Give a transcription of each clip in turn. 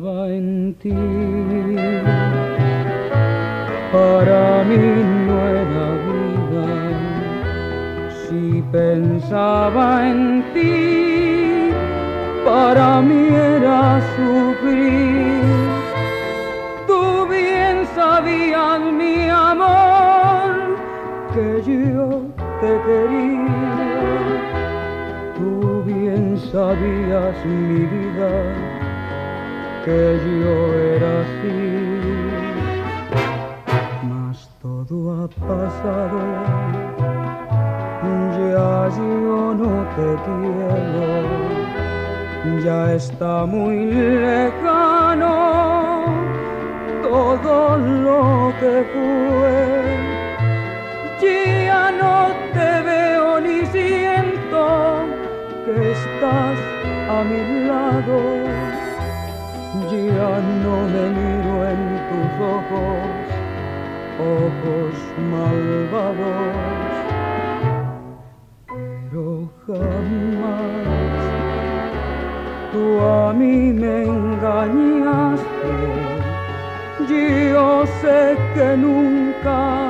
pensaba en ti, para mí no era vida. Si pensaba en ti, para mí era sufrir. Tú bien sabías, mi amor, que yo te quería. Tú bien sabías, mi vida, que yo era así. Mas todo ha pasado, ya yo no te quiero, ya está muy lejano todo lo que fue. Ya no te veo ni siento que estás a mi lado. Ya no me miro en tus ojos, ojos malvados. Pero jamás tú a mí me engañaste. Yo sé que nunca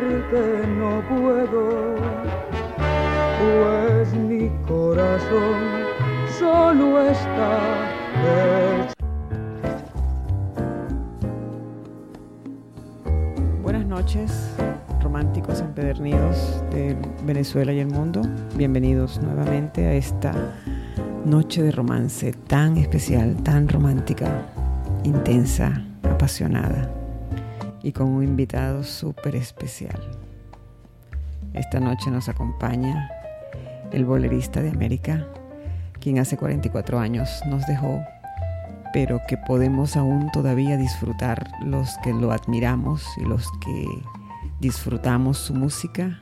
no puedo, pues mi corazón solo está. Buenas noches, románticos empedernidos de Venezuela y el mundo. Bienvenidos nuevamente a esta noche de romance tan especial, tan romántica, intensa, apasionada y con un invitado súper especial. Esta noche nos acompaña el bolerista de América, quien hace 44 años nos dejó pero que podemos aún todavía disfrutar los que lo admiramos y los que disfrutamos su música,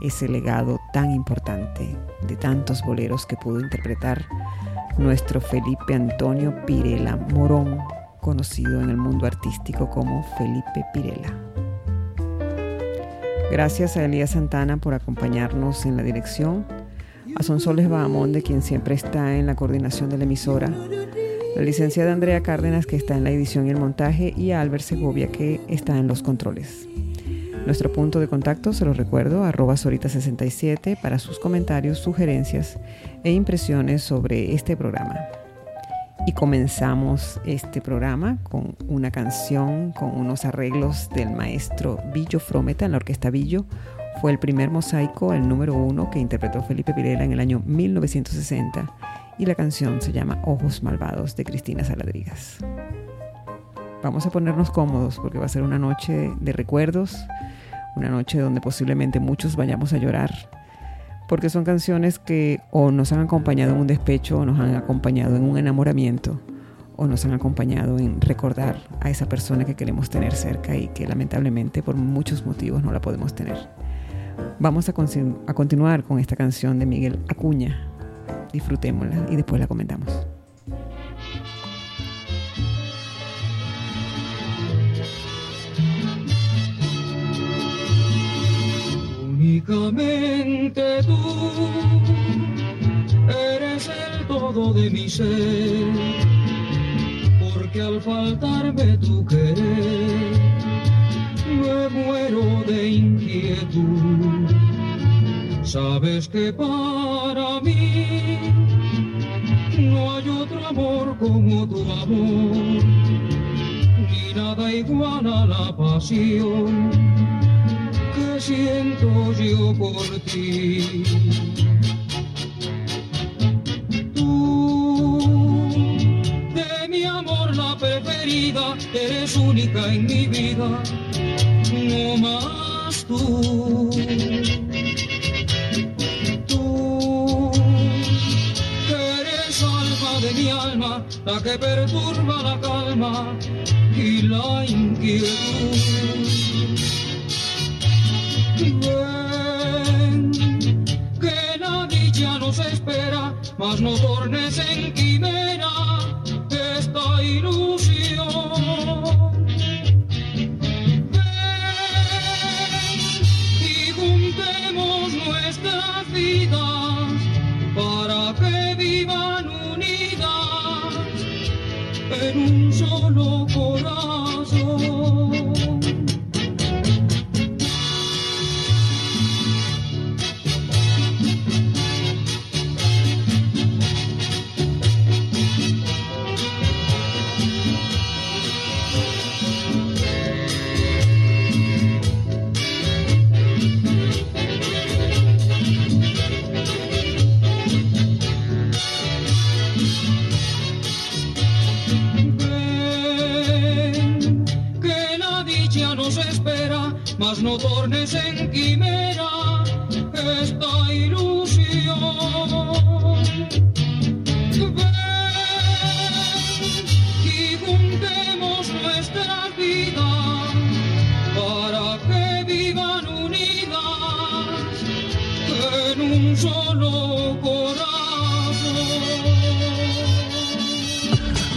ese legado tan importante de tantos boleros que pudo interpretar nuestro Felipe Antonio Pirela Morón, conocido en el mundo artístico como Felipe Pirela. Gracias a Elías Santana por acompañarnos en la dirección, a Sonsoles Bahamón, de quien siempre está en la coordinación de la emisora, la licenciada Andrea Cárdenas, que está en la edición y el montaje, y a Albert Segovia, que está en los controles. Nuestro punto de contacto, se lo recuerdo, arroba Sorita67 para sus comentarios, sugerencias e impresiones sobre este programa. Y comenzamos este programa con una canción con unos arreglos del maestro Billo Frometa en la orquesta Billo. Fue el primer mosaico, el número uno que interpretó Felipe Pirela en el año 1960 y la canción se llama Ojos Malvados de Cristina Saladrigas. Vamos a ponernos cómodos porque va a ser una noche de recuerdos, una noche donde posiblemente muchos vayamos a llorar, porque son canciones que o nos han acompañado en un despecho o nos han acompañado en un enamoramiento o nos han acompañado en recordar a esa persona que queremos tener cerca y que lamentablemente por muchos motivos no la podemos tener. Vamos a, a continuar con esta canción de Miguel Acuña, disfrutémosla y después la comentamos. Únicamente tú eres el todo de mi ser, porque al faltarme tu querer, me muero de inquietud. Sabes que para mí no hay otro amor como tu amor, ni nada igual a la pasión que siento yo por ti. Tú, de mi amor la preferida, eres única en mi vida, no más tú. Tú, eres alma de mi alma, la que perturba la calma y la inquietud. Ven, que la dicha nos espera, mas no tornes en quimera esta ilusión. Mas no tornes en quimera esta ilusión. Ven y juntemos nuestras vidas para que vivan unidas en un solo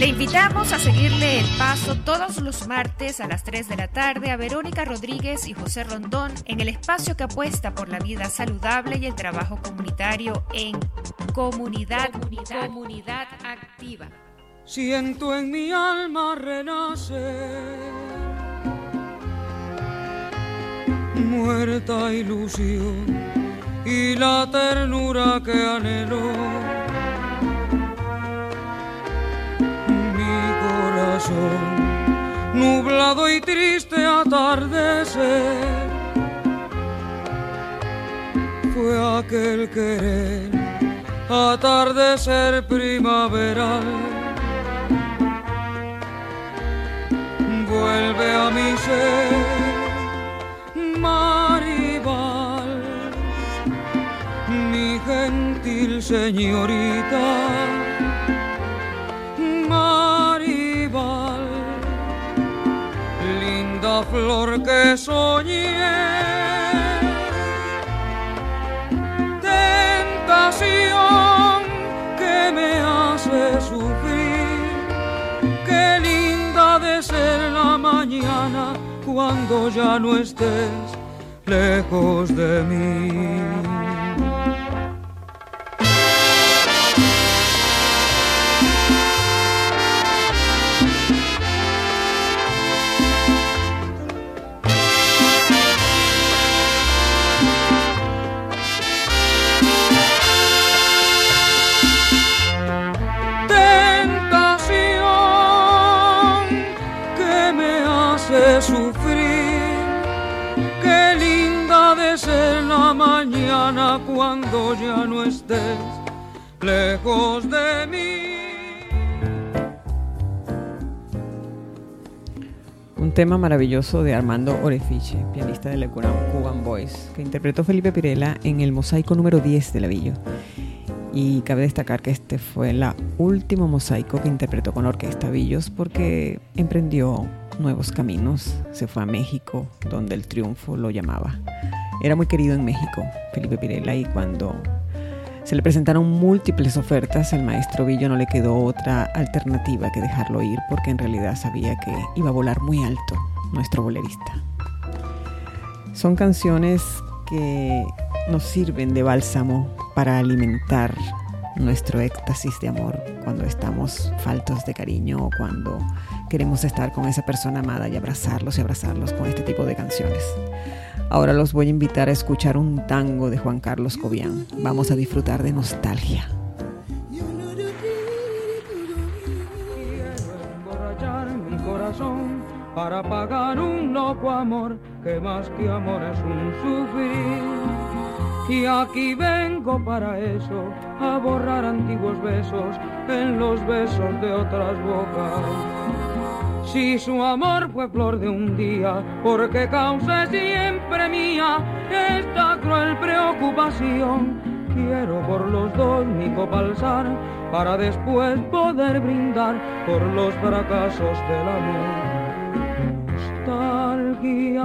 Le invitamos a seguirle el paso todos los martes a las 3 de la tarde a Verónica Rodríguez y José Rondón en el espacio que apuesta por la vida saludable y el trabajo comunitario en Comunidad, Comunidad, Activa. Siento en mi alma renacer muerta ilusión y la ternura que anheló nublado y triste atardecer fue aquel querer atardecer primaveral vuelve a mi ser Maribal, mi gentil señorita. Flor que soñé. Tentación que me hace sufrir. Qué linda de ser la mañana cuando ya no estés lejos de mí. Ya no estés lejos de mí. Un tema maravilloso de Armando Orefiche, pianista de la Cuban Boys, que interpretó Felipe Pirela en el mosaico número 10 de Lavillo. Y cabe destacar que este fue el último mosaico que interpretó con Orquesta Villos porque emprendió nuevos caminos. Se fue a México, donde el triunfo lo llamaba. Era muy querido en México, Felipe Pirela, y cuando se le presentaron múltiples ofertas, al maestro Villo no le quedó otra alternativa que dejarlo ir porque en realidad sabía que iba a volar muy alto nuestro bolerista. Son canciones que nos sirven de bálsamo para alimentar nuestro éxtasis de amor cuando estamos faltos de cariño o cuando queremos estar con esa persona amada y abrazarlos y abrazarlos con este tipo de canciones. Ahora los voy a invitar a escuchar un tango de Juan Carlos Cobian. Vamos a disfrutar de nostalgia. Para pagar un loco amor que más que amor es un sufrir. Y aquí vengo para eso, a borrar antiguos besos en los besos de otras bocas. Si su amor fue flor de un día, porque cause siempre mía esta cruel preocupación. Quiero por los dos mi copalzar para después poder brindar por los fracasos del amor. Nostalgia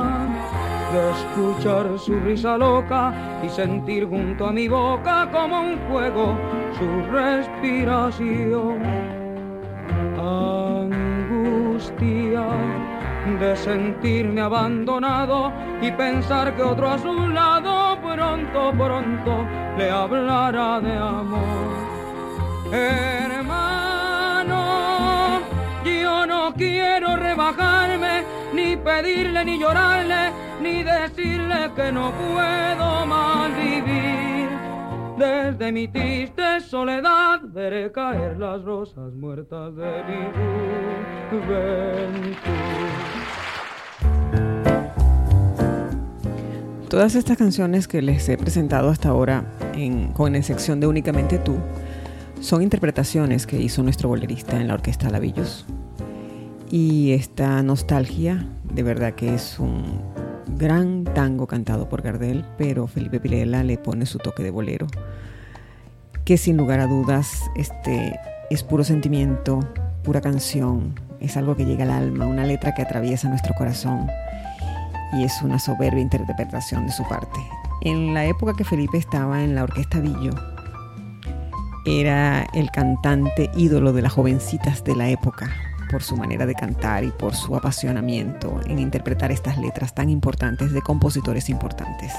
de escuchar su risa loca y sentir junto a mi boca como un fuego su respiración. De sentirme abandonado y pensar que otro a su lado pronto, pronto le hablará de amor. Hermano, yo no quiero rebajarme, ni pedirle, ni llorarle, ni decirle que no puedo más vivir. Desde mi triste soledad veré caer las rosas muertas de mi juventud. Todas estas canciones que les he presentado hasta ahora en, con sección de Únicamente tú son interpretaciones que hizo nuestro bolerista en la orquesta Lavillos. Y esta nostalgia, de verdad que es un gran tango cantado por Gardel, pero Felipe Pilela le pone su toque de bolero, que sin lugar a dudas este, es puro sentimiento, pura canción, es algo que llega al alma, una letra que atraviesa nuestro corazón y es una soberbia interpretación de su parte. En la época que Felipe estaba en la orquesta Villo, era el cantante ídolo de las jovencitas de la época por su manera de cantar y por su apasionamiento en interpretar estas letras tan importantes de compositores importantes.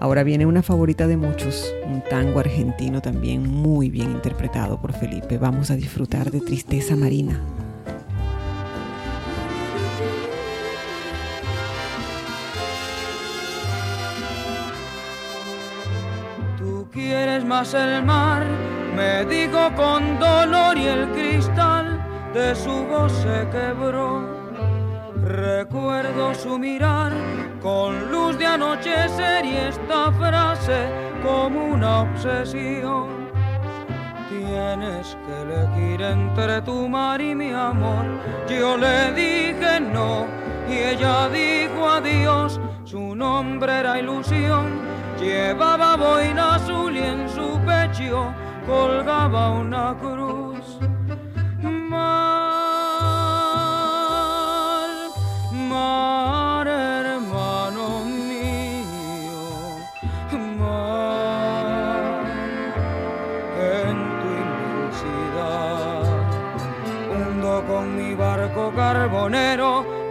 Ahora viene una favorita de muchos, un tango argentino también muy bien interpretado por Felipe. Vamos a disfrutar de Tristeza Marina. Tú quieres más el mar me dijo con dolor y el cristal de su voz se quebró. Recuerdo su mirar con luz de anochecer y esta frase como una obsesión. Tienes que elegir entre tu mar y mi amor. Yo le dije no y ella dijo adiós. Su nombre era ilusión. Llevaba boina azul y en su pecho colgaba una cruz.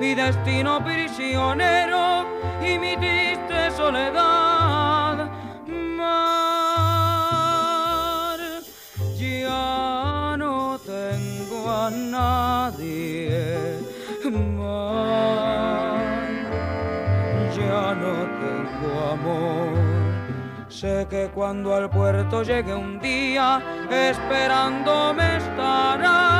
Mi destino prisionero y mi triste soledad. nadie más. Ya no tengo amor. Sé que cuando al puerto llegue un día, esperándome estará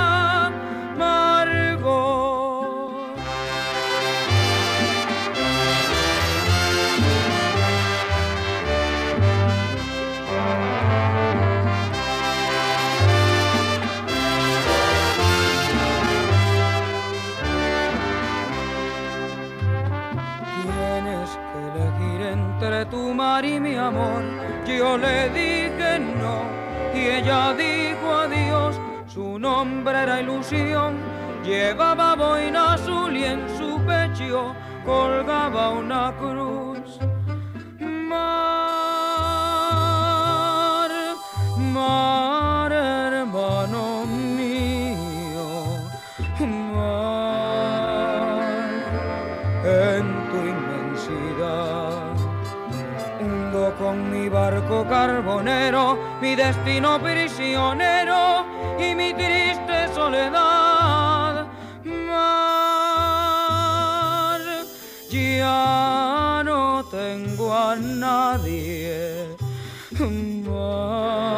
y mi amor. Yo le dije no y ella dijo adiós. Su nombre era ilusión. Llevaba boina azul y en su pecho colgaba una cruz. Barco carbonero, mi destino prisionero y mi triste soledad. Mar, ya no tengo a nadie. Mar,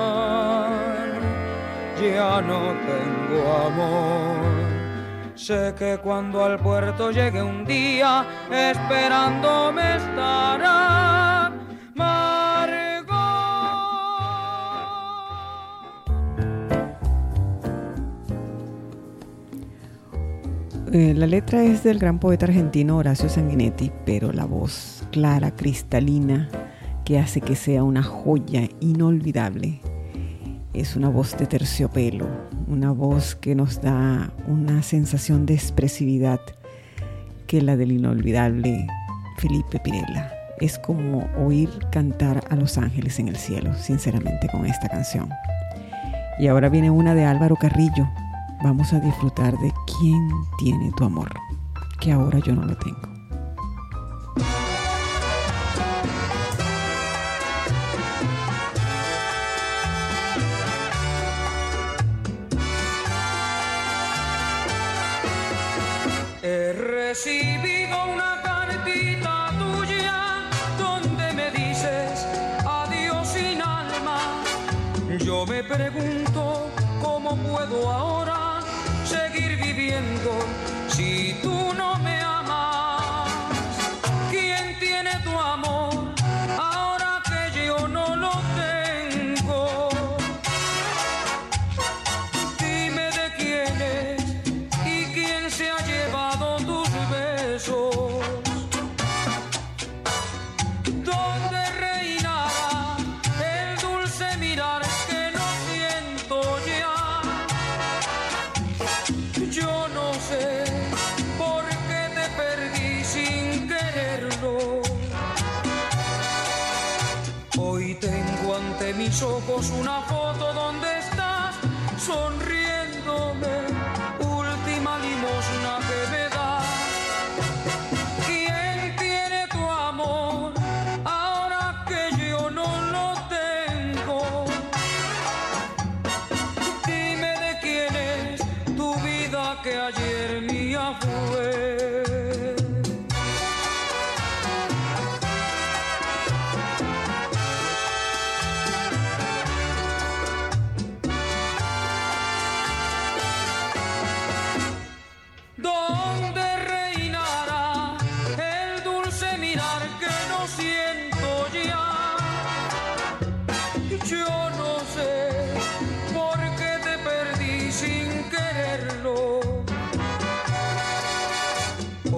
ya no tengo amor. Sé que cuando al puerto llegue un día, esperándome estará Eh, la letra es del gran poeta argentino Horacio Sanguinetti, pero la voz clara, cristalina, que hace que sea una joya inolvidable, es una voz de terciopelo, una voz que nos da una sensación de expresividad que la del inolvidable Felipe Pirela. Es como oír cantar a los ángeles en el cielo, sinceramente, con esta canción. Y ahora viene una de Álvaro Carrillo. Vamos a disfrutar de quién tiene tu amor, que ahora yo no lo tengo. He recibido una cartita tuya donde me dices adiós sin alma. Yo me pregunto cómo puedo ahora si tú no me amas. ¿Quién tiene tu amor ojos una foto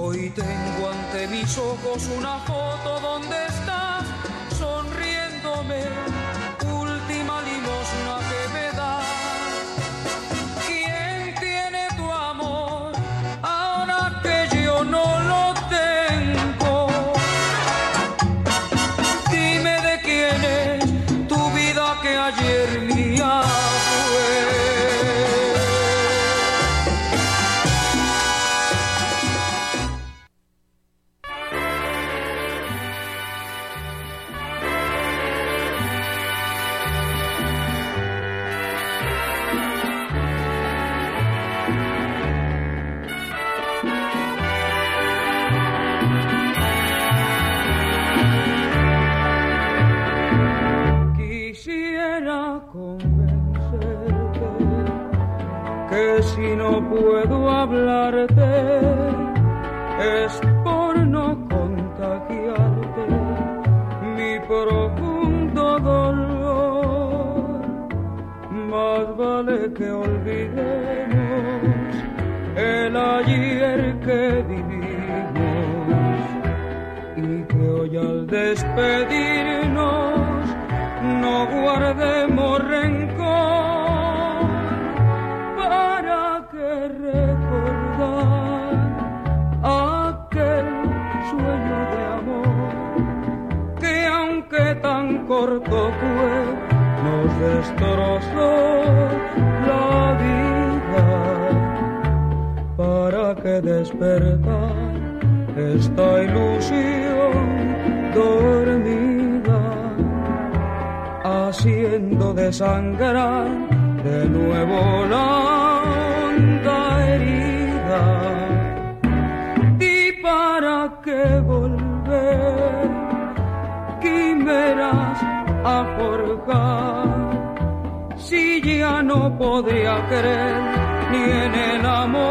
Hoy tengo ante mis ojos una foto donde estás sonriéndome, que olvidemos el ayer que vivimos. Y que hoy al despedirnos no guardemos rencor para que recordar aquel sueño de amor que aunque tan corto fue nos destrozó despertar. Esta ilusión dormida haciendo desangrar de nuevo la honda herida. ¿Y para qué volver quimeras a forjar. Si ya no podría creer ni en el amor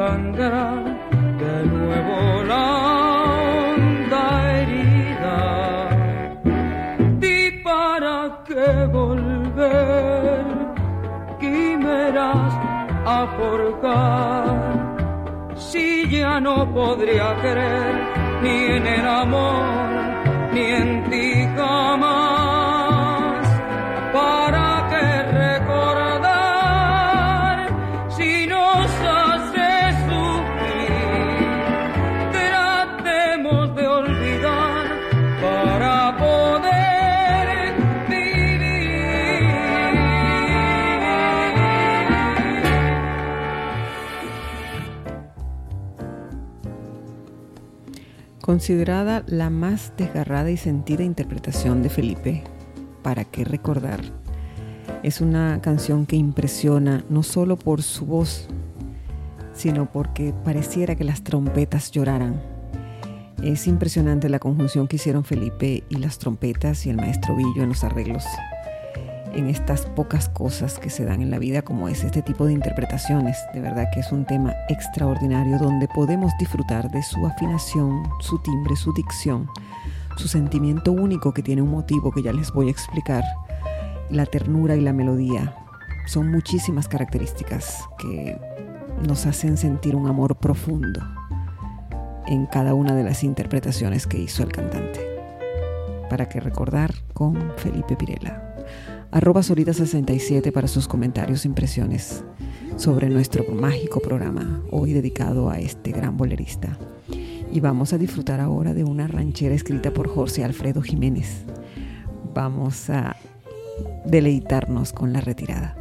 desangrar de nuevo la honda herida. ¿Y para qué volver? Quimeras a forjar si ya no podría creer ni en el amor ni en ti Considerada la más desgarrada y sentida interpretación de Felipe, ¿Para qué recordar? Es una canción que impresiona no solo por su voz, sino porque pareciera que las trompetas lloraran. Es impresionante la conjunción que hicieron Felipe y las trompetas y el maestro Villo en los arreglos en estas pocas cosas que se dan en la vida como es este tipo de interpretaciones. De verdad que es un tema extraordinario donde podemos disfrutar de su afinación, su timbre, su dicción, su sentimiento único que tiene un motivo que ya les voy a explicar, la ternura y la melodía. Son muchísimas características que nos hacen sentir un amor profundo en cada una de las interpretaciones que hizo el cantante. Para que recordar con Felipe Pirela arroba Solita67 para sus comentarios e impresiones sobre nuestro mágico programa, hoy dedicado a este gran bolerista. Y vamos a disfrutar ahora de una ranchera escrita por José Alfredo Jiménez. Vamos a deleitarnos con la retirada.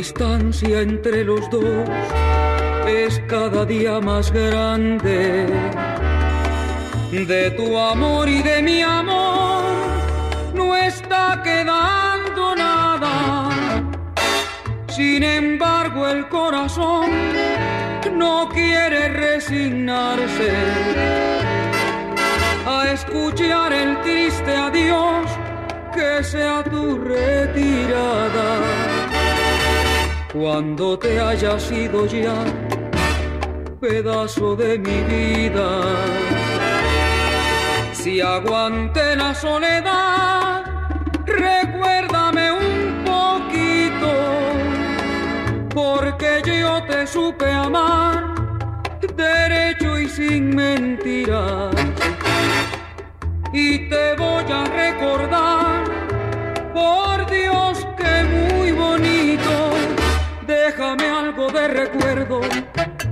Distancia entre los dos es cada día más grande. De tu amor y de mi amor no está quedando nada. Sin embargo, el corazón no quiere resignarse a escuchar el triste adiós que sea tu retirada cuando te hayas ido ya, pedazo de mi vida. Si aguante la soledad, recuérdame un poquito, porque yo te supe amar, derecho y sin mentiras. Y te voy a recordar, por Déjame algo de recuerdo,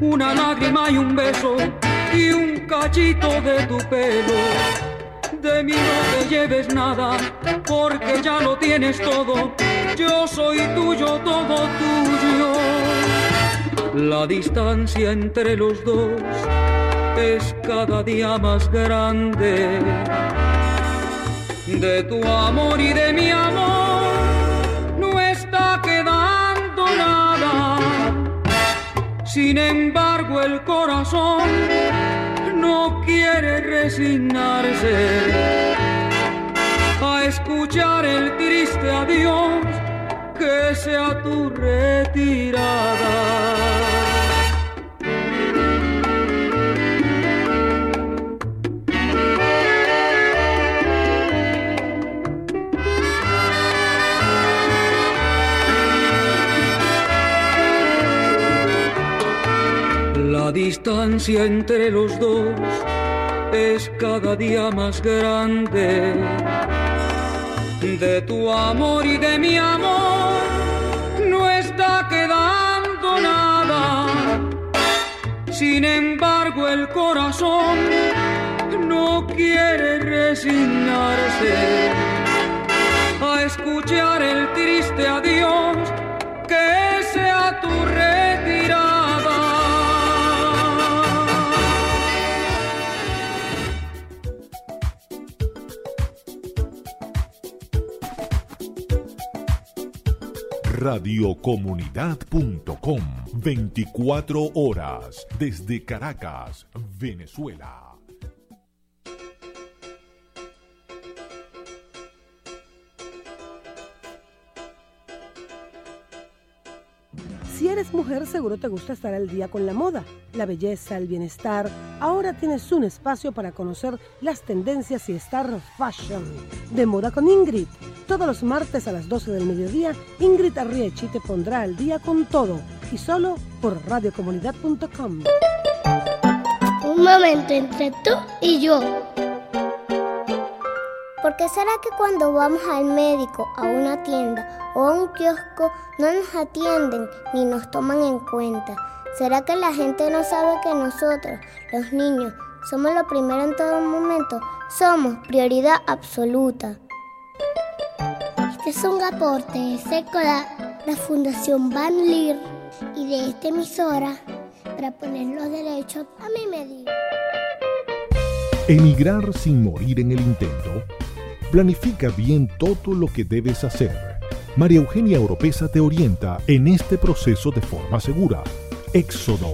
una lágrima y un beso y un cachito de tu pelo. De mí no te lleves nada, porque ya lo tienes todo. Yo soy tuyo, todo tuyo. La distancia entre los dos es cada día más grande. De tu amor y de mi amor Sin embargo, el corazón no quiere resignarse a escuchar el triste adiós que sea tu retirada. Distancia entre los dos es cada día más grande. De tu amor y de mi amor no está quedando nada. Sin embargo, el corazón no quiere resignarse a escuchar el triste radiocomunidad.com 24 horas desde Caracas, Venezuela. Eres mujer, seguro te gusta estar al día con la moda, la belleza, el bienestar. Ahora tienes un espacio para conocer las tendencias y estar fashion. De moda con Ingrid. Todos los martes a las 12 del mediodía, Ingrid Arriechi te pondrá al día con todo y solo por radiocomunidad.com. Un momento entre tú y yo. ¿Por qué será que cuando vamos al médico, a una tienda o a un kiosco no nos atienden ni nos toman en cuenta? ¿Será que la gente no sabe que nosotros, los niños, somos lo primero en todo momento? Somos prioridad absoluta. Este es un aporte de SECOLA, la Fundación Van Leer y de esta emisora para poner los derechos a mi medida. Emigrar sin morir en el intento Planifica bien todo lo que debes hacer. María Eugenia Oropesa te orienta en este proceso de forma segura. Éxodo,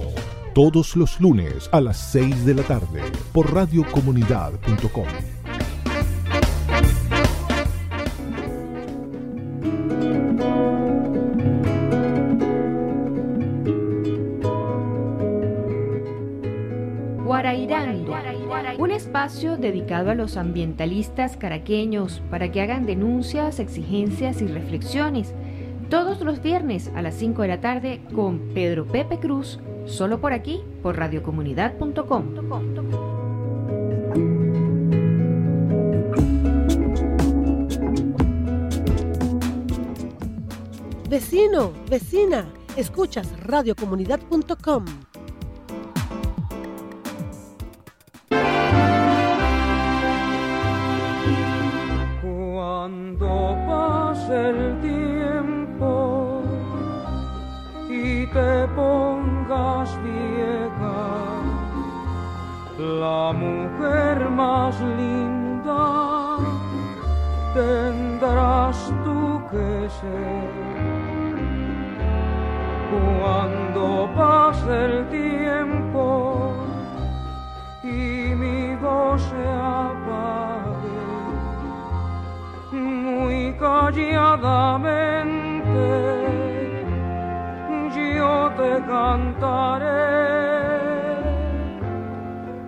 todos los lunes a las 6 de la tarde por radiocomunidad.com. dedicado a los ambientalistas caraqueños para que hagan denuncias, exigencias y reflexiones. Todos los viernes a las 5 de la tarde con Pedro Pepe Cruz, solo por aquí, por radiocomunidad.com. Vecino, vecina, escuchas radiocomunidad.com. calladamente yo te cantaré.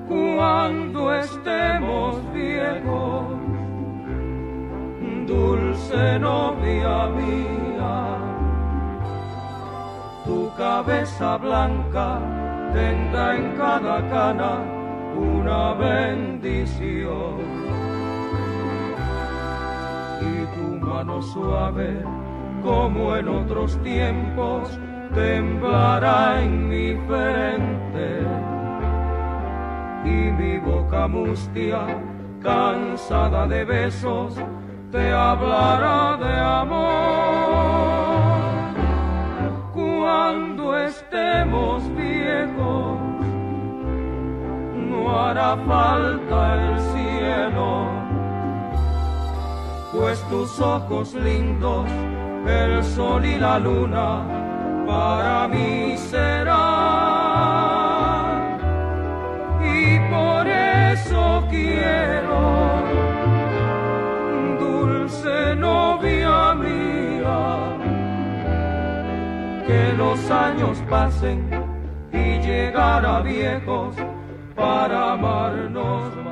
Cuando estemos viejos, dulce novia mía, tu cabeza blanca tendrá en cada cana una bendición mano suave, como en otros tiempos, temblará en mi frente. Y mi boca mustia, cansada de besos, te hablará de amor. Cuando estemos viejos, no hará falta el cielo pues tus ojos lindos, el sol y la luna, para mí serán. Y por eso quiero, dulce novia mía, que los años pasen y llegar viejos para amarnos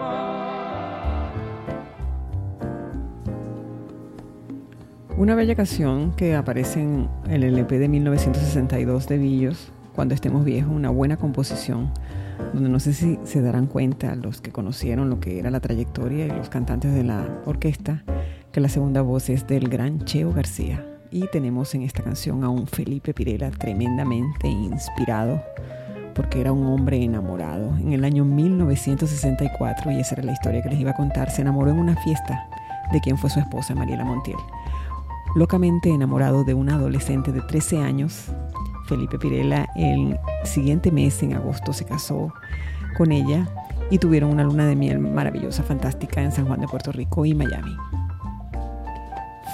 Una bella canción que aparece en el LP de 1962 de Villos, Cuando estemos viejos, una buena composición, donde no sé si se darán cuenta los que conocieron lo que era la trayectoria y los cantantes de la orquesta, que la segunda voz es del gran Cheo García. Y tenemos en esta canción a un Felipe Pirela tremendamente inspirado, porque era un hombre enamorado. En el año 1964, y esa era la historia que les iba a contar, se enamoró en una fiesta de quien fue su esposa, Mariela Montiel. Locamente enamorado de una adolescente de 13 años, Felipe Pirela el siguiente mes, en agosto, se casó con ella y tuvieron una luna de miel maravillosa, fantástica en San Juan de Puerto Rico y Miami.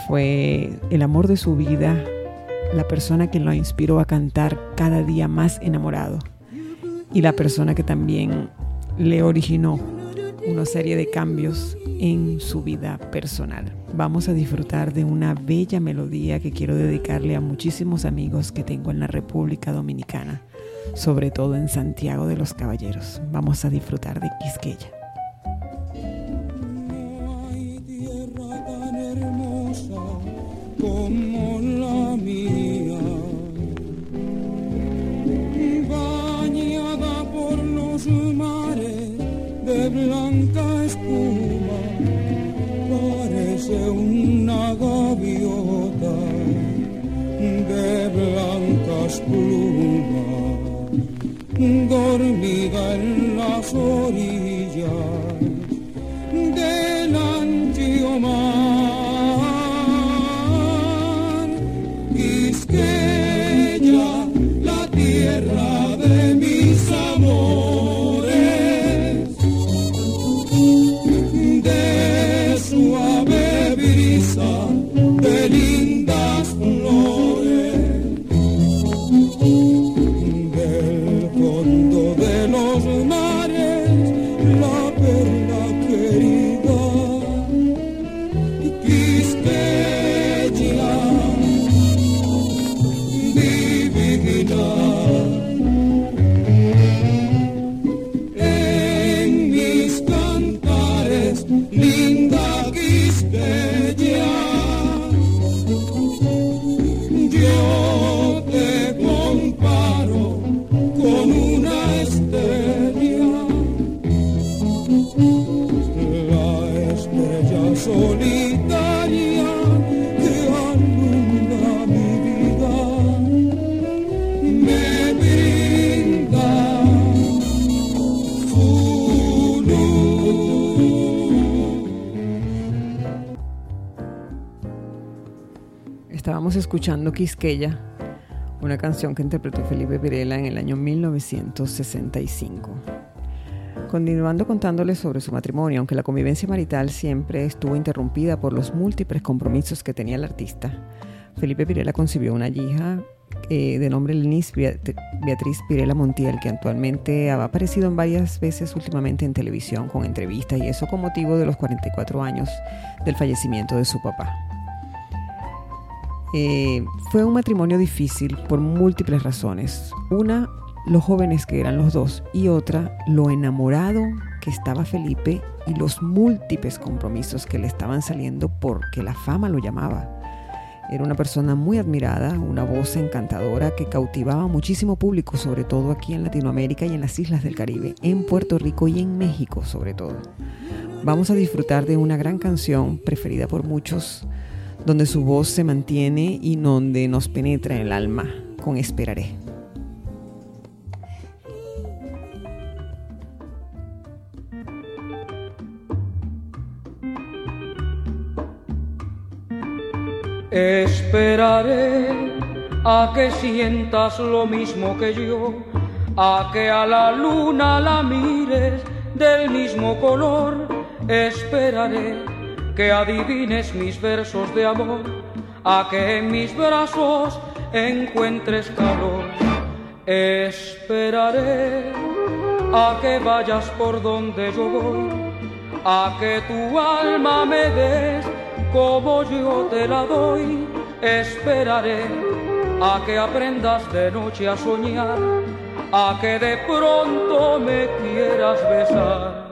Fue el amor de su vida la persona que lo inspiró a cantar cada día más enamorado y la persona que también le originó una serie de cambios en su vida personal. Vamos a disfrutar de una bella melodía que quiero dedicarle a muchísimos amigos que tengo en la República Dominicana, sobre todo en Santiago de los Caballeros. Vamos a disfrutar de Quisqueya. blanca blancas plumas dormida en las orillas escuchando Quisqueya, una canción que interpretó Felipe Pirela en el año 1965. Continuando contándoles sobre su matrimonio, aunque la convivencia marital siempre estuvo interrumpida por los múltiples compromisos que tenía el artista, Felipe Pirela concibió una hija eh, de nombre Lenis Beatriz Pirela Montiel, que actualmente ha aparecido en varias veces últimamente en televisión con entrevistas y eso con motivo de los 44 años del fallecimiento de su papá. Eh, fue un matrimonio difícil por múltiples razones. Una, los jóvenes que eran los dos y otra, lo enamorado que estaba Felipe y los múltiples compromisos que le estaban saliendo porque la fama lo llamaba. Era una persona muy admirada, una voz encantadora que cautivaba muchísimo público, sobre todo aquí en Latinoamérica y en las islas del Caribe, en Puerto Rico y en México sobre todo. Vamos a disfrutar de una gran canción preferida por muchos donde su voz se mantiene y donde nos penetra en el alma con Esperaré. Esperaré a que sientas lo mismo que yo, a que a la luna la mires del mismo color. Esperaré que adivines mis versos de amor, a que en mis brazos encuentres calor. Esperaré a que vayas por donde yo voy, a que tu alma me des como yo te la doy. Esperaré a que aprendas de noche a soñar, a que de pronto me quieras besar.